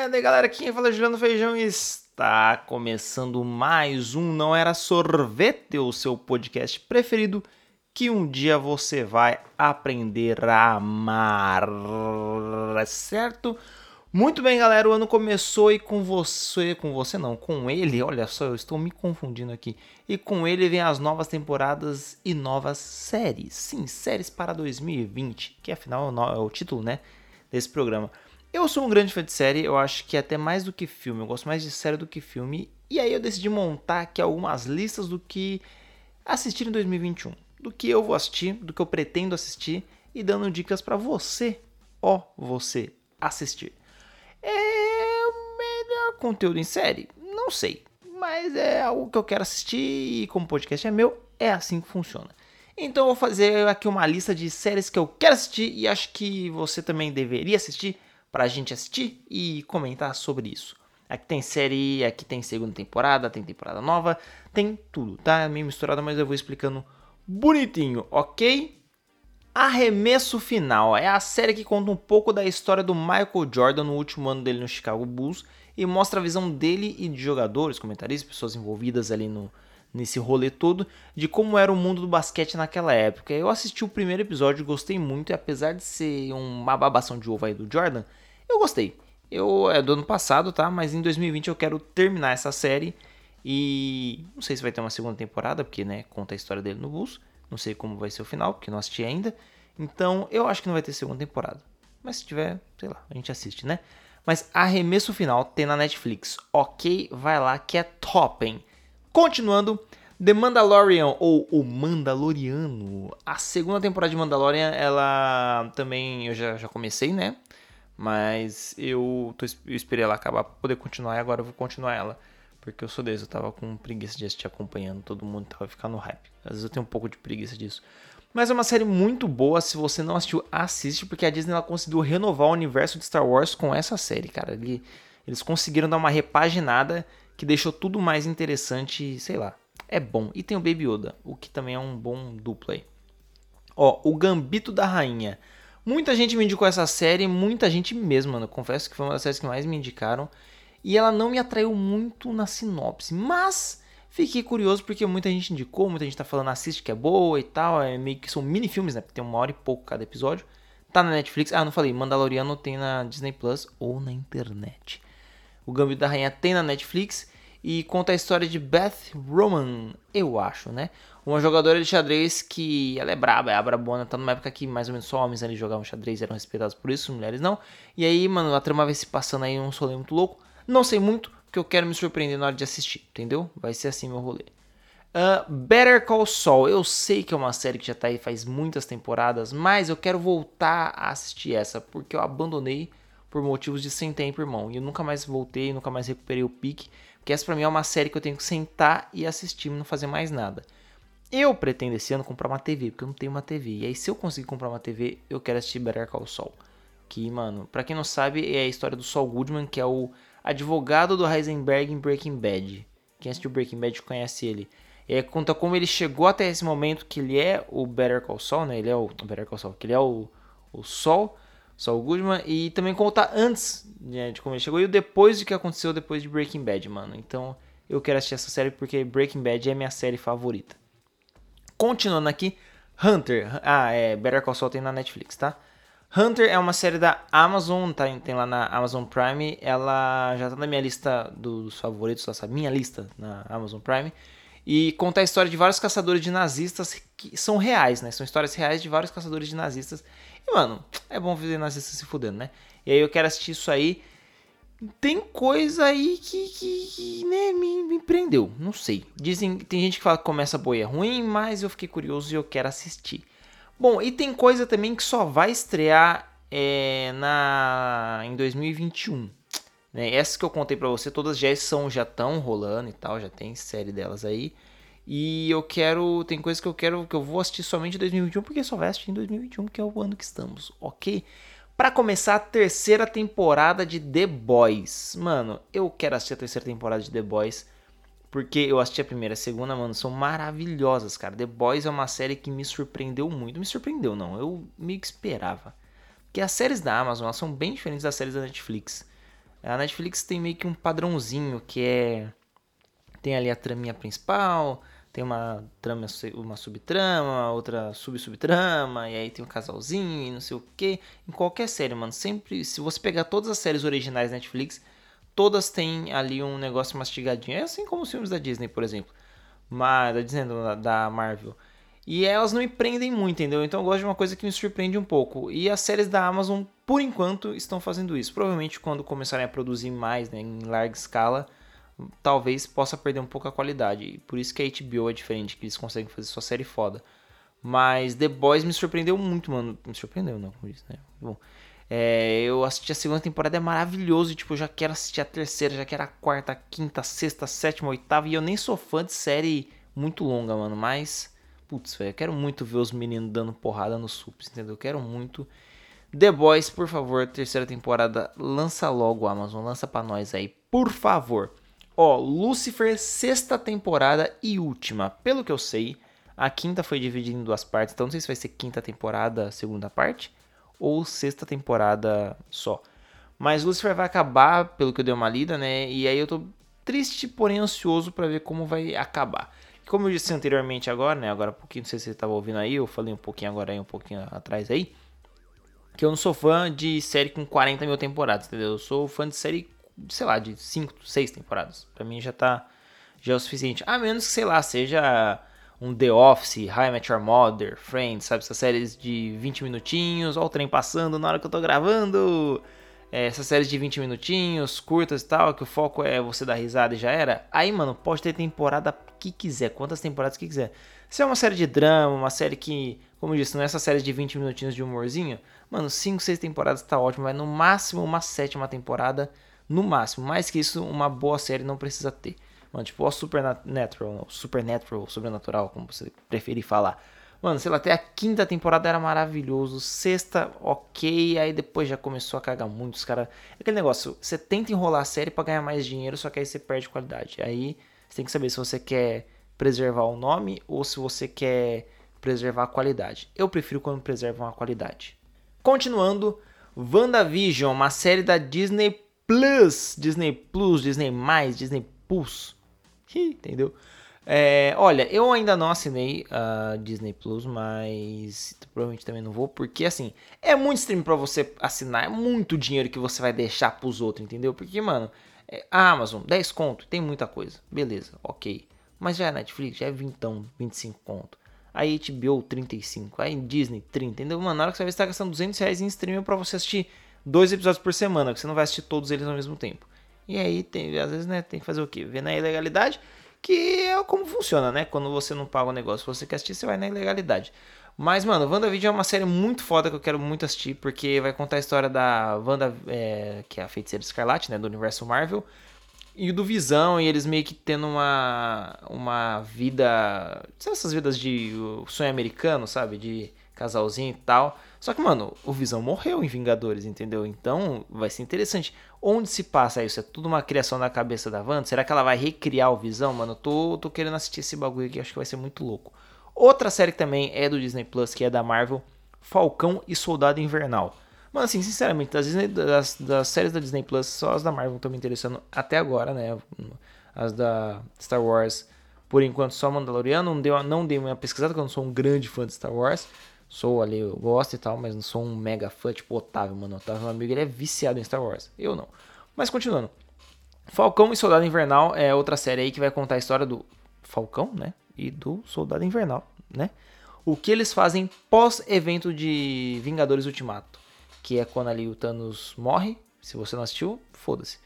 E aí galera, quem fala é Juliano Feijão está começando mais um Não Era Sorvete, o seu podcast preferido que um dia você vai aprender a amar, certo? Muito bem, galera, o ano começou e com você, com você não, com ele, olha só, eu estou me confundindo aqui. E com ele vem as novas temporadas e novas séries. Sim, séries para 2020, que afinal é o título, né, desse programa. Eu sou um grande fã de série, eu acho que até mais do que filme, eu gosto mais de série do que filme. E aí eu decidi montar aqui algumas listas do que assistir em 2021, do que eu vou assistir, do que eu pretendo assistir e dando dicas para você, ó, você assistir. É o melhor conteúdo em série? Não sei, mas é algo que eu quero assistir e como podcast é meu, é assim que funciona. Então eu vou fazer aqui uma lista de séries que eu quero assistir e acho que você também deveria assistir para a gente assistir e comentar sobre isso. Aqui tem série, aqui tem segunda temporada, tem temporada nova, tem tudo, tá? É meio misturado, mas eu vou explicando bonitinho, ok? Arremesso Final é a série que conta um pouco da história do Michael Jordan no último ano dele no Chicago Bulls e mostra a visão dele e de jogadores, comentaristas, pessoas envolvidas ali no, nesse rolê todo, de como era o mundo do basquete naquela época. Eu assisti o primeiro episódio, gostei muito, e apesar de ser uma babação de ovo aí do Jordan, eu gostei. Eu é do ano passado, tá? Mas em 2020 eu quero terminar essa série e não sei se vai ter uma segunda temporada, porque né, conta a história dele no Bulls. Não sei como vai ser o final, porque não assisti ainda. Então, eu acho que não vai ter segunda temporada. Mas se tiver, sei lá, a gente assiste, né? Mas arremesso final tem na Netflix. Ok, vai lá que é top, hein? Continuando, The Mandalorian ou O Mandaloriano. A segunda temporada de Mandalorian, ela também eu já, já comecei, né? Mas eu, tô, eu esperei ela acabar pra poder continuar e agora eu vou continuar ela. Porque eu sou desse, eu tava com preguiça de assistir acompanhando, todo mundo tava ficando hype. Às vezes eu tenho um pouco de preguiça disso. Mas é uma série muito boa, se você não assistiu, assiste, porque a Disney ela conseguiu renovar o universo de Star Wars com essa série, cara. Eles conseguiram dar uma repaginada que deixou tudo mais interessante, sei lá, é bom. E tem o Baby Yoda, o que também é um bom duplo aí. Ó, o Gambito da Rainha. Muita gente me indicou essa série, muita gente mesmo, mano. confesso que foi uma das séries que mais me indicaram. E ela não me atraiu muito na sinopse, mas fiquei curioso porque muita gente indicou, muita gente tá falando assiste que é boa e tal. É meio que são mini filmes, né? Porque tem uma hora e pouco cada episódio. Tá na Netflix. Ah, não falei, Mandaloriano tem na Disney Plus ou na internet. O Gambito da Rainha tem na Netflix e conta a história de Beth Roman, eu acho, né? Uma jogadora de xadrez que ela é braba, é a tá numa época que mais ou menos só homens ali jogavam xadrez eram respeitados por isso, mulheres não. E aí, mano, a trama vai se passando aí um rolê muito louco. Não sei muito, porque eu quero me surpreender na hora de assistir, entendeu? Vai ser assim meu rolê. Uh, Better Call Saul, eu sei que é uma série que já tá aí faz muitas temporadas, mas eu quero voltar a assistir essa, porque eu abandonei por motivos de sem tempo, irmão. E eu nunca mais voltei, nunca mais recuperei o pique. Porque essa pra mim é uma série que eu tenho que sentar e assistir e não fazer mais nada. Eu pretendo esse ano comprar uma TV, porque eu não tenho uma TV. E aí, se eu conseguir comprar uma TV, eu quero assistir Better Call Saul. Que, mano, pra quem não sabe, é a história do Saul Goodman, que é o advogado do Heisenberg em Breaking Bad. Quem assistiu Breaking Bad conhece ele. É, conta como ele chegou até esse momento que ele é o Better Call Saul, né? Ele é o Better Call Saul, que ele é o, o Sol Saul Goodman, e também contar antes né, de como ele chegou e depois de que aconteceu depois de Breaking Bad, mano. Então eu quero assistir essa série porque Breaking Bad é minha série favorita. Continuando aqui, Hunter. Ah, é, Better Call Saul tem na Netflix, tá? Hunter é uma série da Amazon, tá, tem lá na Amazon Prime. Ela já tá na minha lista dos favoritos, essa minha lista na Amazon Prime. E conta a história de vários caçadores de nazistas que são reais, né? São histórias reais de vários caçadores de nazistas e, mano, é bom ver nazista se fudendo, né? E aí eu quero assistir isso aí. Tem coisa aí que, que, que né, me, me, prendeu. Não sei. Dizem tem gente que fala que começa boa e é ruim, mas eu fiquei curioso e eu quero assistir. Bom, e tem coisa também que só vai estrear é, na em 2021. Né? Essas que eu contei para você, todas já são já estão rolando e tal, já tem série delas aí. E eu quero. Tem coisas que eu quero que eu vou assistir somente em 2021, porque só vai assistir em 2021, que é o ano que estamos, ok? Para começar a terceira temporada de The Boys. Mano, eu quero assistir a terceira temporada de The Boys. Porque eu assisti a primeira e a segunda, mano, são maravilhosas, cara. The Boys é uma série que me surpreendeu muito. Me surpreendeu, não. Eu meio que esperava. Porque as séries da Amazon elas são bem diferentes das séries da Netflix. A Netflix tem meio que um padrãozinho que é. Tem ali a traminha principal, tem uma trama, uma subtrama, outra sub-subtrama, e aí tem um casalzinho e não sei o que. Em qualquer série, mano, sempre. Se você pegar todas as séries originais da Netflix, todas têm ali um negócio mastigadinho. É assim como os filmes da Disney, por exemplo. Mas, da Disney, da Marvel. E elas não me prendem muito, entendeu? Então eu gosto de uma coisa que me surpreende um pouco. E as séries da Amazon, por enquanto, estão fazendo isso. Provavelmente quando começarem a produzir mais, né, em larga escala, talvez possa perder um pouco a qualidade. Por isso que a HBO é diferente, que eles conseguem fazer sua série foda. Mas The Boys me surpreendeu muito, mano. Me surpreendeu, não, como isso, né? Bom, é, eu assisti a segunda temporada, é maravilhoso. E, tipo, eu já quero assistir a terceira, já quero a quarta, a quinta, a sexta, a sétima, a oitava. E eu nem sou fã de série muito longa, mano. Mas putz, velho, eu quero muito ver os meninos dando porrada nos sups, entendeu? Eu quero muito. The Boys, por favor, terceira temporada, lança logo, Amazon, lança pra nós aí, por favor. Ó, Lucifer, sexta temporada e última. Pelo que eu sei, a quinta foi dividida em duas partes, então não sei se vai ser quinta temporada, segunda parte, ou sexta temporada só. Mas Lucifer vai acabar, pelo que eu dei uma lida, né? E aí eu tô triste, porém ansioso para ver como vai acabar. Como eu disse anteriormente agora, né? Agora um pouquinho, não sei se você estava ouvindo aí, eu falei um pouquinho agora aí, um pouquinho atrás aí. Que eu não sou fã de série com 40 mil temporadas, entendeu? Eu sou fã de série, sei lá, de 5, 6 temporadas. Pra mim já tá. Já é o suficiente. A menos que, sei lá, seja um The Office, I Met Your Mother, Friends, sabe? Essas séries de 20 minutinhos, ó o trem passando na hora que eu tô gravando é, essas séries de 20 minutinhos, curtas e tal, que o foco é você dar risada e já era, aí, mano, pode ter temporada que quiser, quantas temporadas que quiser. Se é uma série de drama, uma série que, como eu disse, não é essa série de 20 minutinhos de humorzinho, mano, 5, 6 temporadas tá ótimo, vai no máximo uma sétima temporada, no máximo. Mais que isso, uma boa série não precisa ter. Mano, tipo, o Supernatural, Supernatural, Sobrenatural, como você preferir falar. Mano, sei lá, até a quinta temporada era maravilhoso. Sexta, ok. Aí depois já começou a cagar muito. Os caras. Aquele negócio, você tenta enrolar a série para ganhar mais dinheiro, só que aí você perde qualidade. Aí você tem que saber se você quer preservar o nome ou se você quer preservar a qualidade. Eu prefiro quando preservam a qualidade. Continuando, WandaVision, uma série da Disney Plus, Disney Plus, Disney+, Disney Plus. Entendeu? É, olha, eu ainda não assinei a Disney Plus, mas provavelmente também não vou, porque assim, é muito stream para você assinar, é muito dinheiro que você vai deixar pros outros, entendeu? Porque, mano, é, a Amazon, 10 conto, tem muita coisa, beleza, ok. Mas já é Netflix, já é 20, 25 conto. Aí HBO 35, aí Disney 30, entendeu? Mano, na hora que você vai estar gastando 200 reais em streaming pra você assistir dois episódios por semana, que você não vai assistir todos eles ao mesmo tempo. E aí, tem, às vezes, né, tem que fazer o quê? Ver na ilegalidade que é como funciona, né? Quando você não paga o negócio, você quer assistir, você vai na ilegalidade. Mas, mano, WandaVision é uma série muito foda que eu quero muito assistir, porque vai contar a história da Wanda, é, que é a feiticeira Escarlate, né, do universo Marvel, e do Visão, e eles meio que tendo uma, uma vida, essas vidas de sonho americano, sabe? De casalzinho e tal. Só que, mano, o Visão morreu em Vingadores, entendeu? Então vai ser interessante. Onde se passa isso? É tudo uma criação da cabeça da Wanda? Será que ela vai recriar o Visão, mano? Tô, tô querendo assistir esse bagulho aqui, acho que vai ser muito louco. Outra série que também é do Disney Plus, que é da Marvel, Falcão e Soldado Invernal. Mano, assim, sinceramente, das, Disney, das, das séries da Disney Plus, só as da Marvel estão me interessando até agora, né? As da Star Wars, por enquanto, só Mandaloriano. Não, deu, não dei uma pesquisada, porque eu não sou um grande fã de Star Wars. Sou ali, eu gosto e tal, mas não sou um mega fã, tipo Otávio, mano. Otávio, meu amigo, ele é viciado em Star Wars. Eu não. Mas continuando. Falcão e Soldado Invernal é outra série aí que vai contar a história do Falcão, né? E do Soldado Invernal, né? O que eles fazem pós-evento de Vingadores Ultimato. Que é quando ali o Thanos morre. Se você não assistiu, foda-se.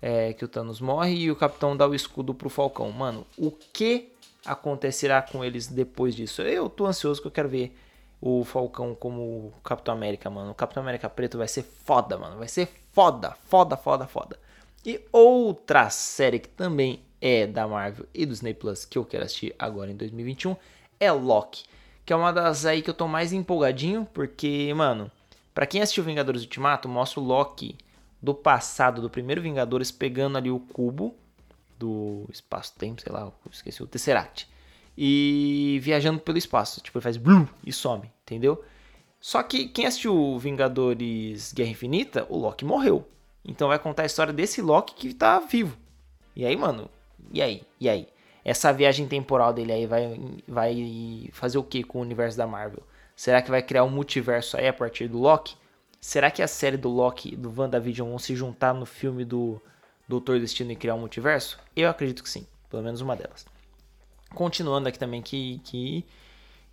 É que o Thanos morre e o Capitão dá o escudo pro Falcão. Mano, o que acontecerá com eles depois disso? Eu tô ansioso que eu quero ver o Falcão como Capitão América, mano. O Capitão América preto vai ser foda, mano. Vai ser foda, foda, foda, foda. E outra série que também é da Marvel e do Disney Plus que eu quero assistir agora em 2021 é Loki, que é uma das aí que eu tô mais empolgadinho, porque, mano, para quem assistiu Vingadores Ultimato, mostra o Loki do passado, do primeiro Vingadores, pegando ali o cubo do espaço-tempo, sei lá, esqueci o Tesseract e viajando pelo espaço. Tipo, ele faz blum e some, entendeu? Só que quem assistiu Vingadores Guerra Infinita, o Loki morreu. Então vai contar a história desse Loki que tá vivo. E aí, mano, e aí? E aí? Essa viagem temporal dele aí vai, vai fazer o que com o universo da Marvel? Será que vai criar um multiverso aí a partir do Loki? Será que a série do Loki do WandaVision vão se juntar no filme do Doutor Destino e criar um multiverso? Eu acredito que sim, pelo menos uma delas. Continuando aqui também que que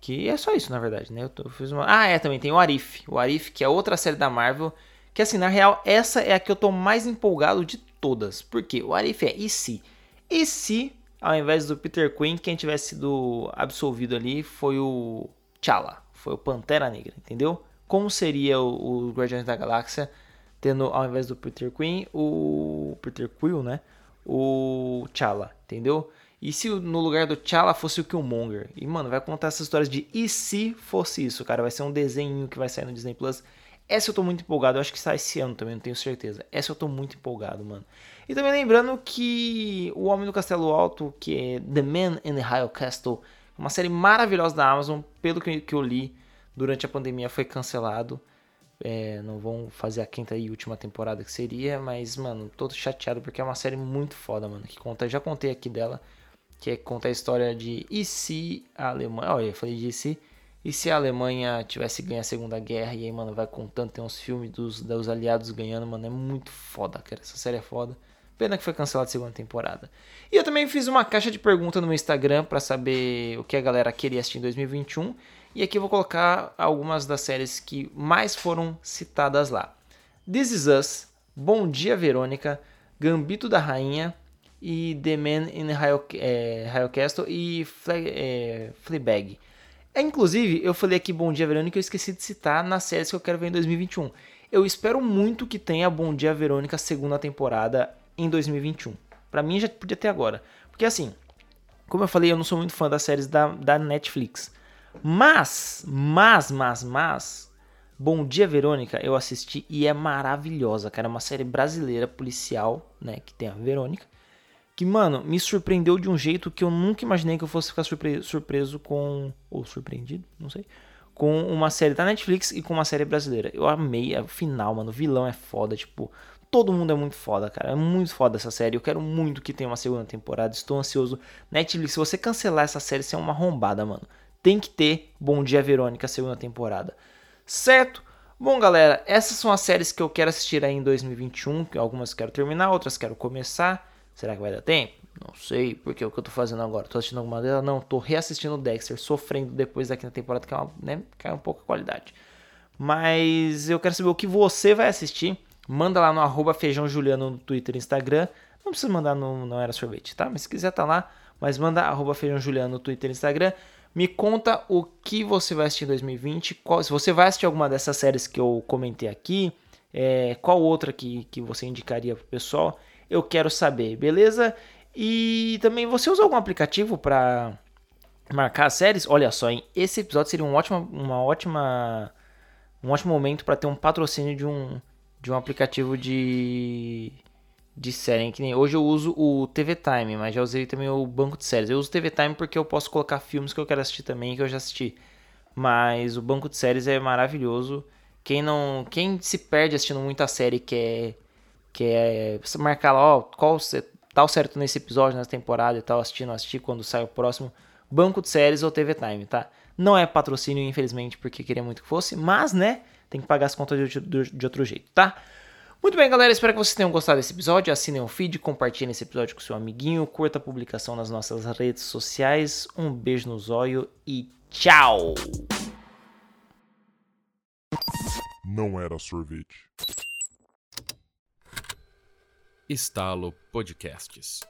que é só isso, na verdade, né? Eu, tô, eu fiz uma... Ah, é, também tem o Arif. O Arif, que é outra série da Marvel. Que assim, na real, essa é a que eu tô mais empolgado de todas. Por quê? O Arif é e se? E se, ao invés do Peter Quinn, quem tivesse sido absolvido ali foi o T'Challa. Foi o Pantera Negra, entendeu? Como seria o, o Guardiões da Galáxia tendo, ao invés do Peter Quinn, o Peter Quill, né? O T'Challa, entendeu? E se no lugar do T'Challa fosse o Killmonger? E, mano, vai contar essas histórias de e se fosse isso, cara? Vai ser um desenho que vai sair no Disney Plus. Essa eu tô muito empolgado, eu acho que sai esse ano também, não tenho certeza. Essa eu tô muito empolgado, mano. E também lembrando que O Homem do Castelo Alto, que é The Man in the High Castle, uma série maravilhosa da Amazon, pelo que eu li durante a pandemia, foi cancelado. É, não vão fazer a quinta e última temporada que seria, mas, mano, tô chateado porque é uma série muito foda, mano. Que conta, já contei aqui dela que é, conta a história de e se a Alemanha. Olha, eu falei de e se. E se a Alemanha tivesse ganho a Segunda Guerra? E aí, mano, vai contando, tem uns filmes dos, dos aliados ganhando, mano, é muito foda, cara. Essa série é foda. Pena que foi cancelada a segunda temporada. E eu também fiz uma caixa de perguntas no meu Instagram para saber o que a galera queria assistir em 2021. E aqui eu vou colocar algumas das séries que mais foram citadas lá. This Is Us, Bom Dia Verônica, Gambito da Rainha, e The Man in High, é, Castle e Fle é, Fleabag. É, inclusive, eu falei aqui Bom Dia Verônica eu esqueci de citar nas séries que eu quero ver em 2021. Eu espero muito que tenha Bom Dia Verônica segunda temporada em 2021. Para mim já podia ter agora. Porque assim, como eu falei, eu não sou muito fã das séries da, da Netflix. Mas, mas, mas, mas, Bom Dia Verônica eu assisti e é maravilhosa, cara. É uma série brasileira policial, né? Que tem a Verônica que, mano, me surpreendeu de um jeito que eu nunca imaginei que eu fosse ficar surpre surpreso com. Ou surpreendido, não sei. Com uma série da Netflix e com uma série brasileira. Eu amei o final, mano. O vilão é foda, tipo. Todo mundo é muito foda, cara. É muito foda essa série. Eu quero muito que tenha uma segunda temporada. Estou ansioso. Netflix, se você cancelar essa série, você é uma arrombada, mano. Tem que ter Bom Dia Verônica, segunda temporada. Certo? Bom, galera, essas são as séries que eu quero assistir aí em 2021. Algumas quero terminar, outras quero começar. Será que vai dar tempo? Não sei, porque é o que eu tô fazendo agora? Tô assistindo alguma delas? Não, tô reassistindo Dexter, sofrendo depois daqui na temporada, que é uma, né, cai um pouco a qualidade. Mas eu quero saber o que você vai assistir. Manda lá no arroba feijão Juliano no Twitter e Instagram. Não precisa mandar no Não Era Sorvete, tá? Mas se quiser tá lá, mas manda arroba feijão Juliano no Twitter e Instagram. Me conta o que você vai assistir em 2020. Qual, se você vai assistir alguma dessas séries que eu comentei aqui, é, qual outra que, que você indicaria pro pessoal? Eu quero saber, beleza? E também você usa algum aplicativo para marcar as séries? Olha só, hein? esse episódio seria um ótimo, uma ótima, um ótimo momento para ter um patrocínio de um, de um aplicativo de, de série. Hein? Que nem hoje eu uso o TV Time, mas já usei também o banco de séries. Eu uso o TV Time porque eu posso colocar filmes que eu quero assistir também que eu já assisti. Mas o banco de séries é maravilhoso. Quem não, quem se perde assistindo muita série que é que é você marcar lá, ó, qual tal certo nesse episódio, nessa temporada e tal, assistindo, assistir quando sai o próximo, banco de séries ou TV Time, tá? Não é patrocínio, infelizmente, porque queria muito que fosse, mas, né, tem que pagar as contas de, de, de outro jeito, tá? Muito bem, galera, espero que vocês tenham gostado desse episódio. Assinem o feed, compartilhem esse episódio com seu amiguinho, curta a publicação nas nossas redes sociais. Um beijo no zóio e tchau! Não era sorvete. Estalo Podcasts.